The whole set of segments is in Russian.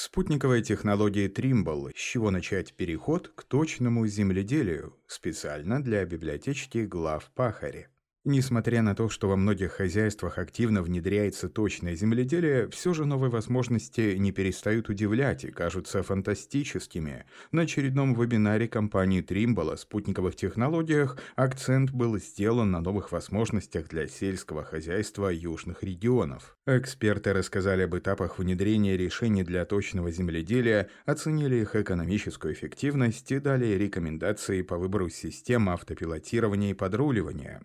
Спутниковая технология Trimble, с чего начать переход к точному земледелию, специально для библиотечки глав Пахари. Несмотря на то, что во многих хозяйствах активно внедряется точное земледелие, все же новые возможности не перестают удивлять и кажутся фантастическими. На очередном вебинаре компании Trimble о спутниковых технологиях акцент был сделан на новых возможностях для сельского хозяйства южных регионов. Эксперты рассказали об этапах внедрения решений для точного земледелия, оценили их экономическую эффективность и дали рекомендации по выбору систем автопилотирования и подруливания.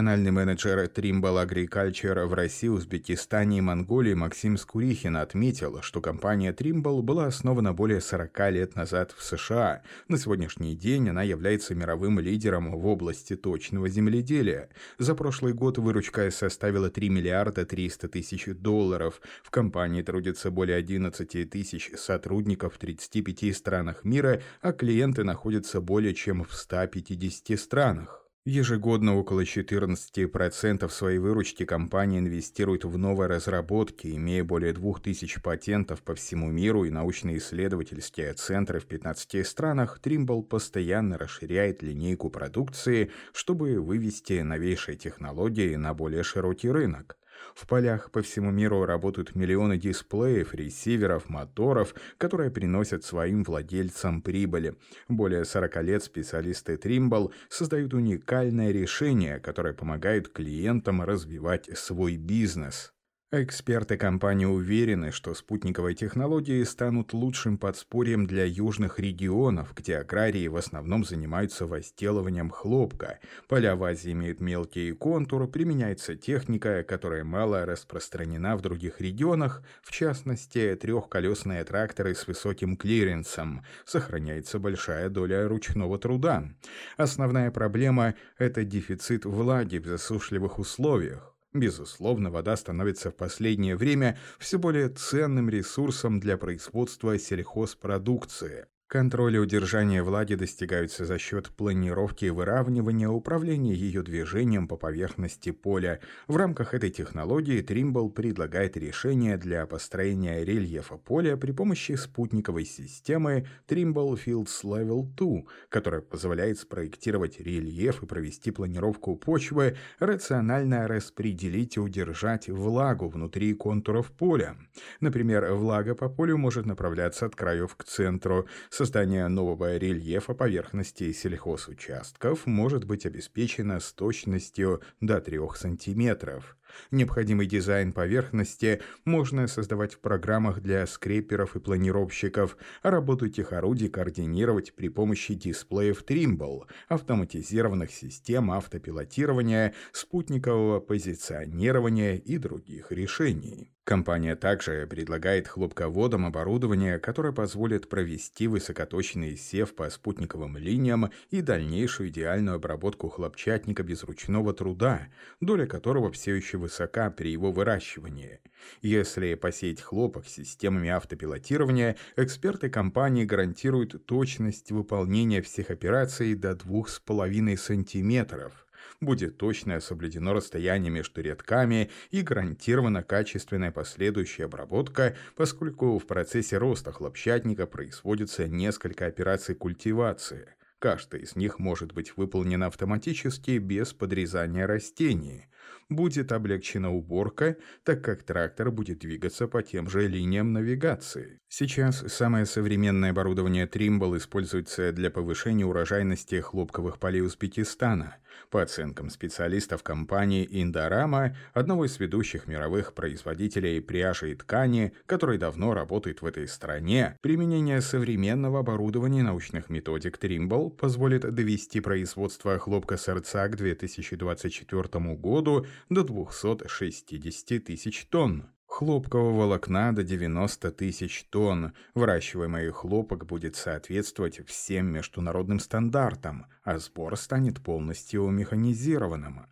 Региональный менеджер Trimble Agriculture в России, Узбекистане и Монголии Максим Скурихин отметил, что компания Trimble была основана более 40 лет назад в США. На сегодняшний день она является мировым лидером в области точного земледелия. За прошлый год выручка составила 3 миллиарда 300 тысяч долларов. В компании трудится более 11 тысяч сотрудников в 35 странах мира, а клиенты находятся более чем в 150 странах. Ежегодно около 14% своей выручки компания инвестирует в новые разработки, имея более 2000 патентов по всему миру и научно-исследовательские центры в 15 странах, Trimble постоянно расширяет линейку продукции, чтобы вывести новейшие технологии на более широкий рынок. В полях по всему миру работают миллионы дисплеев, ресиверов, моторов, которые приносят своим владельцам прибыли. Более 40 лет специалисты Trimble создают уникальное решение, которое помогает клиентам развивать свой бизнес. Эксперты компании уверены, что спутниковые технологии станут лучшим подспорьем для южных регионов, где аграрии в основном занимаются возделыванием хлопка. Поля в Азии имеют мелкие контуры, применяется техника, которая мало распространена в других регионах, в частности, трехколесные тракторы с высоким клиренсом. Сохраняется большая доля ручного труда. Основная проблема – это дефицит влаги в засушливых условиях. Безусловно, вода становится в последнее время все более ценным ресурсом для производства сельхозпродукции. Контроль и удержание влаги достигаются за счет планировки и выравнивания управления ее движением по поверхности поля. В рамках этой технологии Trimble предлагает решение для построения рельефа поля при помощи спутниковой системы Trimble Fields Level 2, которая позволяет спроектировать рельеф и провести планировку почвы, рационально распределить и удержать влагу внутри контуров поля. Например, влага по полю может направляться от краев к центру, Создание нового рельефа поверхности сельхозучастков может быть обеспечено с точностью до 3 сантиметров. Необходимый дизайн поверхности можно создавать в программах для скреперов и планировщиков, а работу этих орудий координировать при помощи дисплеев Trimble, автоматизированных систем автопилотирования, спутникового позиционирования и других решений. Компания также предлагает хлопководам оборудование, которое позволит провести высокоточный сев по спутниковым линиям и дальнейшую идеальную обработку хлопчатника без ручного труда, доля которого все еще высока при его выращивании. Если посеять хлопок системами автопилотирования, эксперты компании гарантируют точность выполнения всех операций до 2,5 сантиметров. Будет точно соблюдено расстояние между рядками и гарантирована качественная последующая обработка, поскольку в процессе роста хлопчатника производится несколько операций культивации – Каждая из них может быть выполнена автоматически без подрезания растений. Будет облегчена уборка, так как трактор будет двигаться по тем же линиям навигации. Сейчас самое современное оборудование Trimble используется для повышения урожайности хлопковых полей Узбекистана. По оценкам специалистов компании Индорама, одного из ведущих мировых производителей пряжи и ткани, который давно работает в этой стране, применение современного оборудования научных методик Trimble позволит довести производство хлопка сорца к 2024 году до 260 тысяч тонн. Хлопкового волокна до 90 тысяч тонн. Выращиваемый хлопок будет соответствовать всем международным стандартам, а сбор станет полностью механизированным.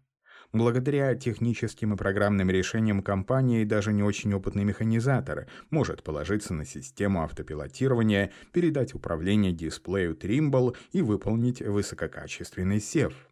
Благодаря техническим и программным решениям компании даже не очень опытный механизатор может положиться на систему автопилотирования, передать управление дисплею Trimble и выполнить высококачественный сев.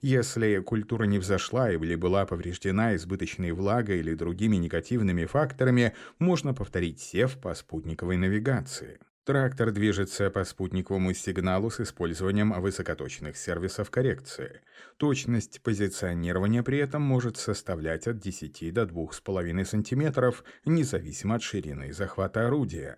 Если культура не взошла или была повреждена избыточной влагой или другими негативными факторами, можно повторить сев по спутниковой навигации. Трактор движется по спутниковому сигналу с использованием высокоточных сервисов коррекции. Точность позиционирования при этом может составлять от 10 до 2,5 см, независимо от ширины захвата орудия.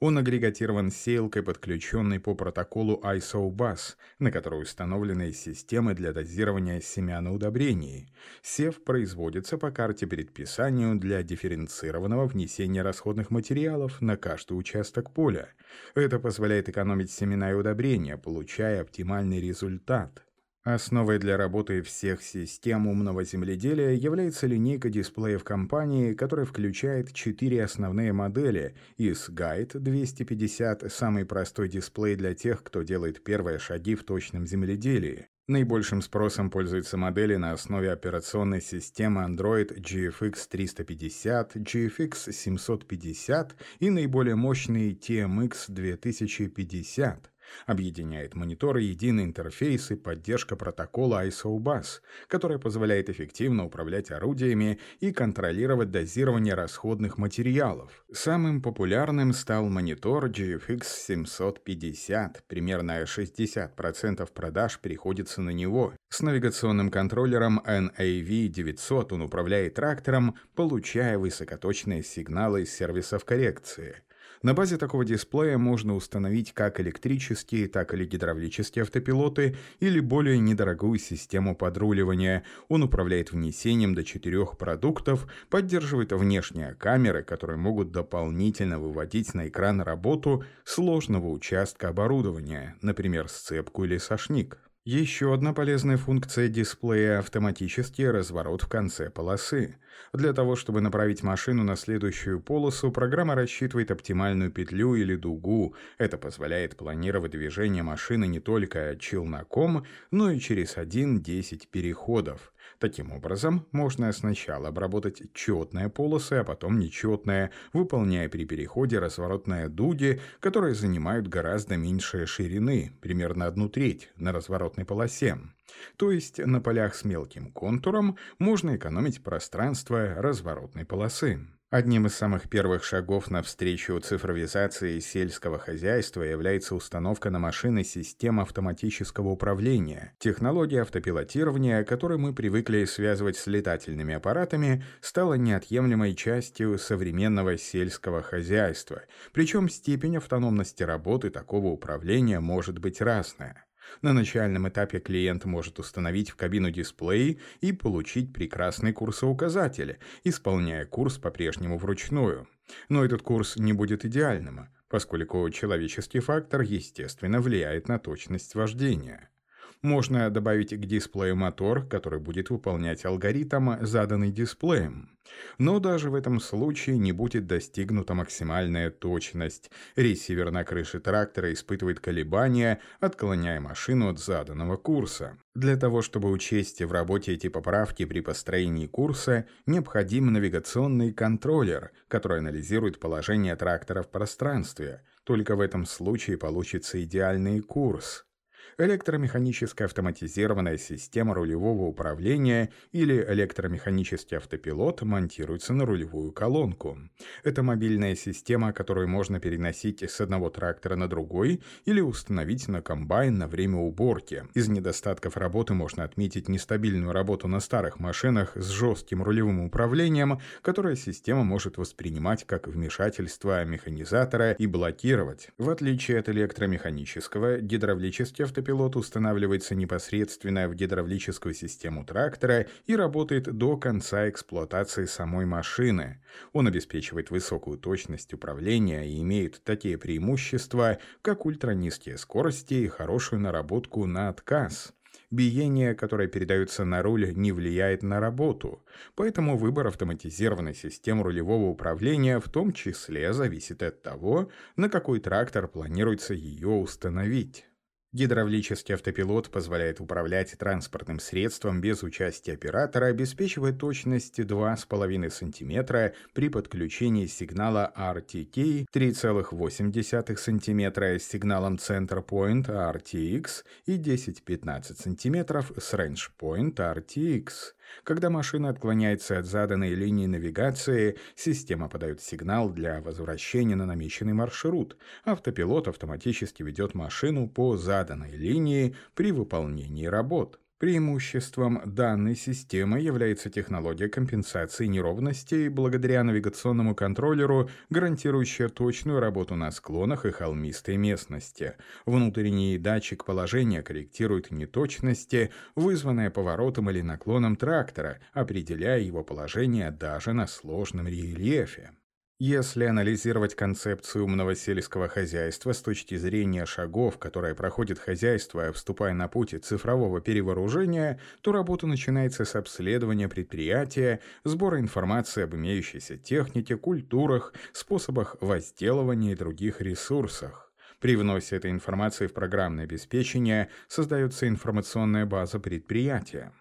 Он агрегатирован сеялкой, подключенной по протоколу ISO-BUS, на которой установлены системы для дозирования семян и удобрений. Сев производится по карте предписанию для дифференцированного внесения расходных материалов на каждый участок поля. Это позволяет экономить семена и удобрения, получая оптимальный результат. Основой для работы всех систем умного земледелия является линейка дисплеев компании, которая включает четыре основные модели. из Guide 250 – самый простой дисплей для тех, кто делает первые шаги в точном земледелии. Наибольшим спросом пользуются модели на основе операционной системы Android GFX 350, GFX 750 и наиболее мощный TMX 2050. Объединяет мониторы единый интерфейс и поддержка протокола ISO-BUS, которая позволяет эффективно управлять орудиями и контролировать дозирование расходных материалов. Самым популярным стал монитор GFX 750, примерно 60% продаж приходится на него. С навигационным контроллером NAV900 он управляет трактором, получая высокоточные сигналы из сервисов коррекции. На базе такого дисплея можно установить как электрические, так и гидравлические автопилоты или более недорогую систему подруливания. Он управляет внесением до четырех продуктов, поддерживает внешние камеры, которые могут дополнительно выводить на экран работу сложного участка оборудования, например, сцепку или сошник. Еще одна полезная функция дисплея – автоматический разворот в конце полосы. Для того, чтобы направить машину на следующую полосу, программа рассчитывает оптимальную петлю или дугу. Это позволяет планировать движение машины не только челноком, но и через 1-10 переходов. Таким образом, можно сначала обработать четные полосы, а потом нечетные, выполняя при переходе разворотные дуги, которые занимают гораздо меньшие ширины, примерно одну треть, на разворотной полосе. То есть на полях с мелким контуром можно экономить пространство разворотной полосы. Одним из самых первых шагов навстречу цифровизации сельского хозяйства является установка на машины систем автоматического управления. Технология автопилотирования, которую мы привыкли связывать с летательными аппаратами, стала неотъемлемой частью современного сельского хозяйства, причем степень автономности работы такого управления может быть разная. На начальном этапе клиент может установить в кабину дисплей и получить прекрасный курсоуказатель, исполняя курс по-прежнему вручную. Но этот курс не будет идеальным, поскольку человеческий фактор, естественно, влияет на точность вождения. Можно добавить к дисплею мотор, который будет выполнять алгоритм, заданный дисплеем. Но даже в этом случае не будет достигнута максимальная точность. Ресивер на крыше трактора испытывает колебания, отклоняя машину от заданного курса. Для того, чтобы учесть в работе эти поправки при построении курса, необходим навигационный контроллер, который анализирует положение трактора в пространстве. Только в этом случае получится идеальный курс электромеханическая автоматизированная система рулевого управления или электромеханический автопилот монтируется на рулевую колонку. Это мобильная система, которую можно переносить с одного трактора на другой или установить на комбайн на время уборки. Из недостатков работы можно отметить нестабильную работу на старых машинах с жестким рулевым управлением, которое система может воспринимать как вмешательство механизатора и блокировать. В отличие от электромеханического, гидравлический автопилот устанавливается непосредственно в гидравлическую систему трактора и работает до конца эксплуатации самой машины. Он обеспечивает высокую точность управления и имеет такие преимущества, как ультранизкие скорости и хорошую наработку на отказ. Биение, которое передается на руль, не влияет на работу, поэтому выбор автоматизированной системы рулевого управления в том числе зависит от того, на какой трактор планируется ее установить. Гидравлический автопилот позволяет управлять транспортным средством без участия оператора, обеспечивая точность 2,5 см при подключении сигнала RTK 3,8 см с сигналом Center Point RTX и 10-15 см с Range Point RTX. Когда машина отклоняется от заданной линии навигации, система подает сигнал для возвращения на намеченный маршрут. Автопилот автоматически ведет машину по заданной линии при выполнении работ. Преимуществом данной системы является технология компенсации неровностей благодаря навигационному контроллеру, гарантирующая точную работу на склонах и холмистой местности. Внутренний датчик положения корректирует неточности, вызванные поворотом или наклоном трактора, определяя его положение даже на сложном рельефе. Если анализировать концепцию умного сельского хозяйства с точки зрения шагов, которые проходит хозяйство, вступая на путь цифрового перевооружения, то работа начинается с обследования предприятия, сбора информации об имеющейся технике, культурах, способах возделывания и других ресурсах. При вносе этой информации в программное обеспечение создается информационная база предприятия.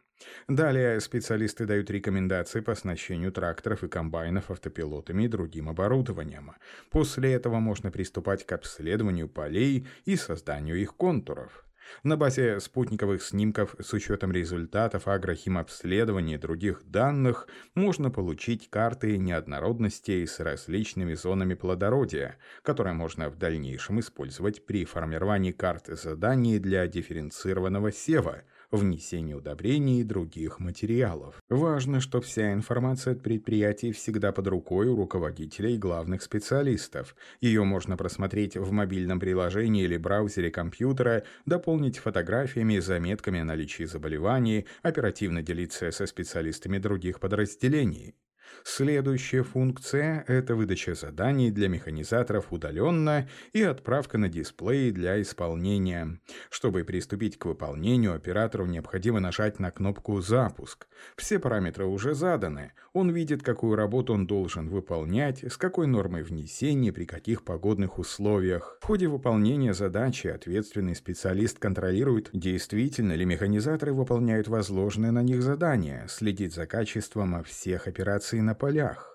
Далее специалисты дают рекомендации по оснащению тракторов и комбайнов автопилотами и другим оборудованием. После этого можно приступать к обследованию полей и созданию их контуров. На базе спутниковых снимков с учетом результатов агрохимобследования и других данных можно получить карты неоднородностей с различными зонами плодородия, которые можно в дальнейшем использовать при формировании карты заданий для дифференцированного сева – внесение удобрений и других материалов. Важно, что вся информация от предприятий всегда под рукой у руководителей и главных специалистов. Ее можно просмотреть в мобильном приложении или браузере компьютера, дополнить фотографиями и заметками о наличии заболеваний, оперативно делиться со специалистами других подразделений. Следующая функция – это выдача заданий для механизаторов удаленно и отправка на дисплей для исполнения. Чтобы приступить к выполнению, оператору необходимо нажать на кнопку «Запуск». Все параметры уже заданы. Он видит, какую работу он должен выполнять, с какой нормой внесения, при каких погодных условиях. В ходе выполнения задачи ответственный специалист контролирует, действительно ли механизаторы выполняют возложенные на них задания, следит за качеством всех операций на полях.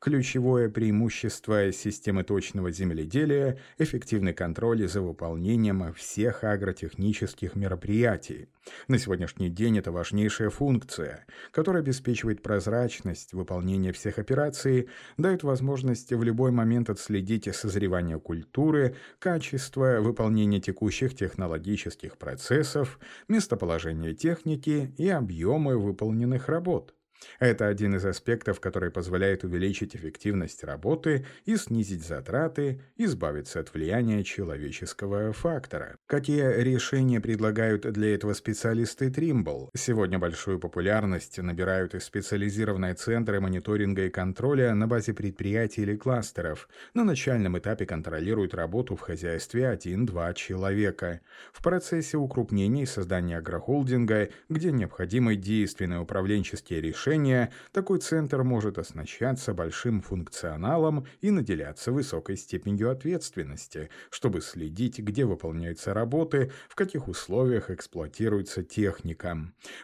Ключевое преимущество системы точного земледелия – эффективный контроль за выполнением всех агротехнических мероприятий. На сегодняшний день это важнейшая функция, которая обеспечивает прозрачность выполнения всех операций, дает возможность в любой момент отследить созревание культуры, качество выполнения текущих технологических процессов, местоположение техники и объемы выполненных работ. Это один из аспектов, который позволяет увеличить эффективность работы и снизить затраты, избавиться от влияния человеческого фактора. Какие решения предлагают для этого специалисты Trimble? Сегодня большую популярность набирают и специализированные центры мониторинга и контроля на базе предприятий или кластеров. На начальном этапе контролируют работу в хозяйстве 1-2 человека. В процессе укрупнения и создания агрохолдинга, где необходимы действенные управленческие решения, решения, такой центр может оснащаться большим функционалом и наделяться высокой степенью ответственности, чтобы следить, где выполняются работы, в каких условиях эксплуатируется техника.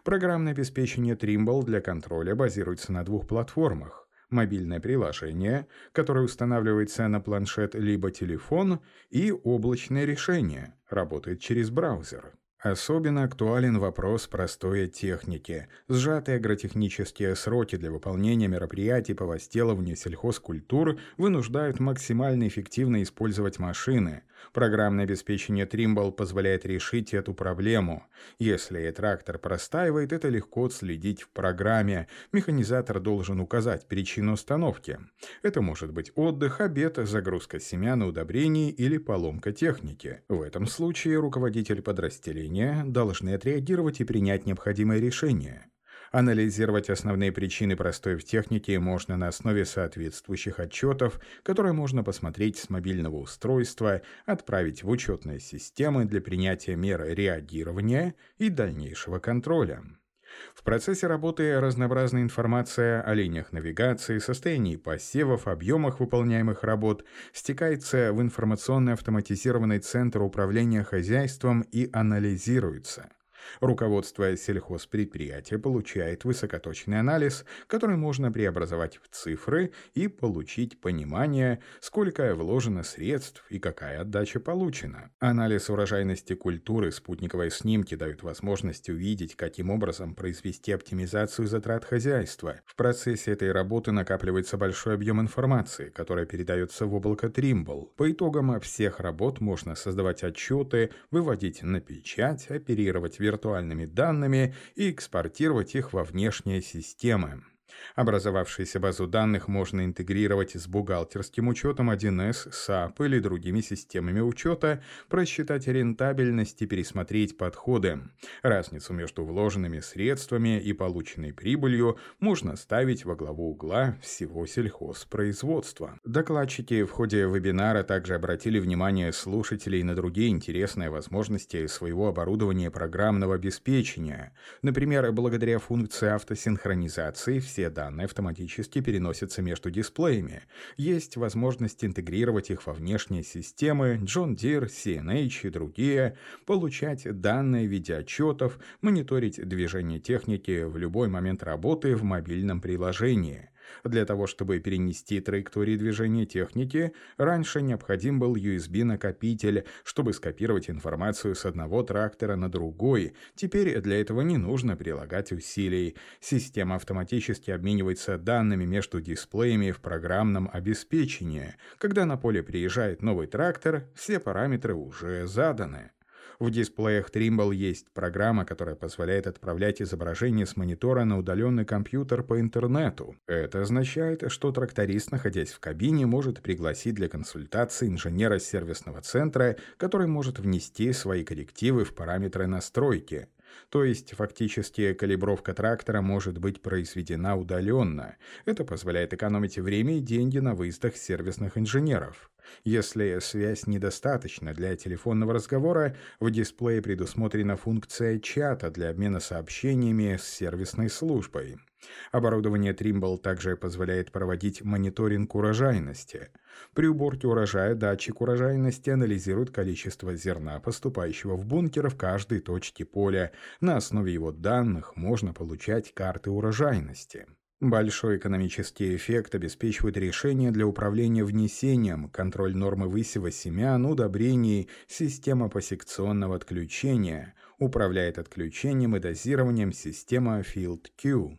Программное обеспечение Trimble для контроля базируется на двух платформах мобильное приложение, которое устанавливается на планшет либо телефон, и облачное решение, работает через браузер. Особенно актуален вопрос простой техники. Сжатые агротехнические сроки для выполнения мероприятий по возделыванию сельхозкультур вынуждают максимально эффективно использовать машины – Программное обеспечение Trimble позволяет решить эту проблему. Если трактор простаивает, это легко отследить в программе. Механизатор должен указать причину остановки. Это может быть отдых, обед, загрузка семян и удобрений или поломка техники. В этом случае руководитель подразделения должны отреагировать и принять необходимое решение. Анализировать основные причины простоя в технике можно на основе соответствующих отчетов, которые можно посмотреть с мобильного устройства, отправить в учетные системы для принятия мер реагирования и дальнейшего контроля. В процессе работы разнообразная информация о линиях навигации, состоянии посевов, объемах выполняемых работ стекается в информационный автоматизированный центр управления хозяйством и анализируется. Руководство сельхозпредприятия получает высокоточный анализ, который можно преобразовать в цифры и получить понимание, сколько вложено средств и какая отдача получена. Анализ урожайности культуры, спутниковые снимки дают возможность увидеть, каким образом произвести оптимизацию затрат хозяйства. В процессе этой работы накапливается большой объем информации, которая передается в облако Trimble. По итогам всех работ можно создавать отчеты, выводить на печать, оперировать виртуально виртуальными данными и экспортировать их во внешние системы. Образовавшуюся базу данных можно интегрировать с бухгалтерским учетом 1С, SAP или другими системами учета, просчитать рентабельность и пересмотреть подходы. Разницу между вложенными средствами и полученной прибылью можно ставить во главу угла всего сельхозпроизводства. Докладчики в ходе вебинара также обратили внимание слушателей на другие интересные возможности своего оборудования программного обеспечения. Например, благодаря функции автосинхронизации все данные автоматически переносятся между дисплеями. Есть возможность интегрировать их во внешние системы John Deere, CNH и другие, получать данные в виде отчетов, мониторить движение техники в любой момент работы в мобильном приложении – для того, чтобы перенести траектории движения техники, раньше необходим был USB-накопитель, чтобы скопировать информацию с одного трактора на другой. Теперь для этого не нужно прилагать усилий. Система автоматически обменивается данными между дисплеями в программном обеспечении. Когда на поле приезжает новый трактор, все параметры уже заданы. В дисплеях Trimble есть программа, которая позволяет отправлять изображение с монитора на удаленный компьютер по интернету. Это означает, что тракторист, находясь в кабине, может пригласить для консультации инженера сервисного центра, который может внести свои коррективы в параметры настройки. То есть фактически калибровка трактора может быть произведена удаленно. Это позволяет экономить время и деньги на выездах сервисных инженеров. Если связь недостаточна для телефонного разговора, в дисплее предусмотрена функция чата для обмена сообщениями с сервисной службой. Оборудование Trimble также позволяет проводить мониторинг урожайности. При уборке урожая датчик урожайности анализирует количество зерна, поступающего в бункер в каждой точке поля. На основе его данных можно получать карты урожайности. Большой экономический эффект обеспечивает решение для управления внесением, контроль нормы высева семян, удобрений, система посекционного отключения, управляет отключением и дозированием система FieldQ.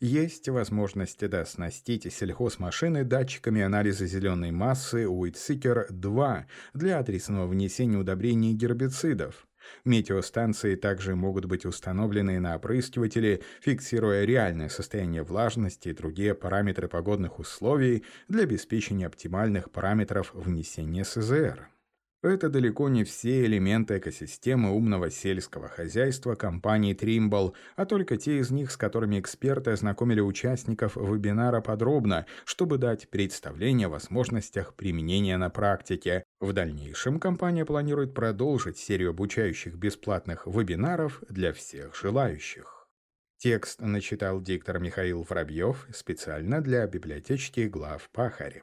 Есть возможность дооснастить сельхозмашины датчиками анализа зеленой массы Weedseeker 2 для адресного внесения удобрений и гербицидов. Метеостанции также могут быть установлены на опрыскиватели, фиксируя реальное состояние влажности и другие параметры погодных условий для обеспечения оптимальных параметров внесения СЗР. Это далеко не все элементы экосистемы умного сельского хозяйства компании Trimble, а только те из них, с которыми эксперты ознакомили участников вебинара подробно, чтобы дать представление о возможностях применения на практике. В дальнейшем компания планирует продолжить серию обучающих бесплатных вебинаров для всех желающих. Текст начитал диктор Михаил Воробьев специально для библиотечки глав Пахари.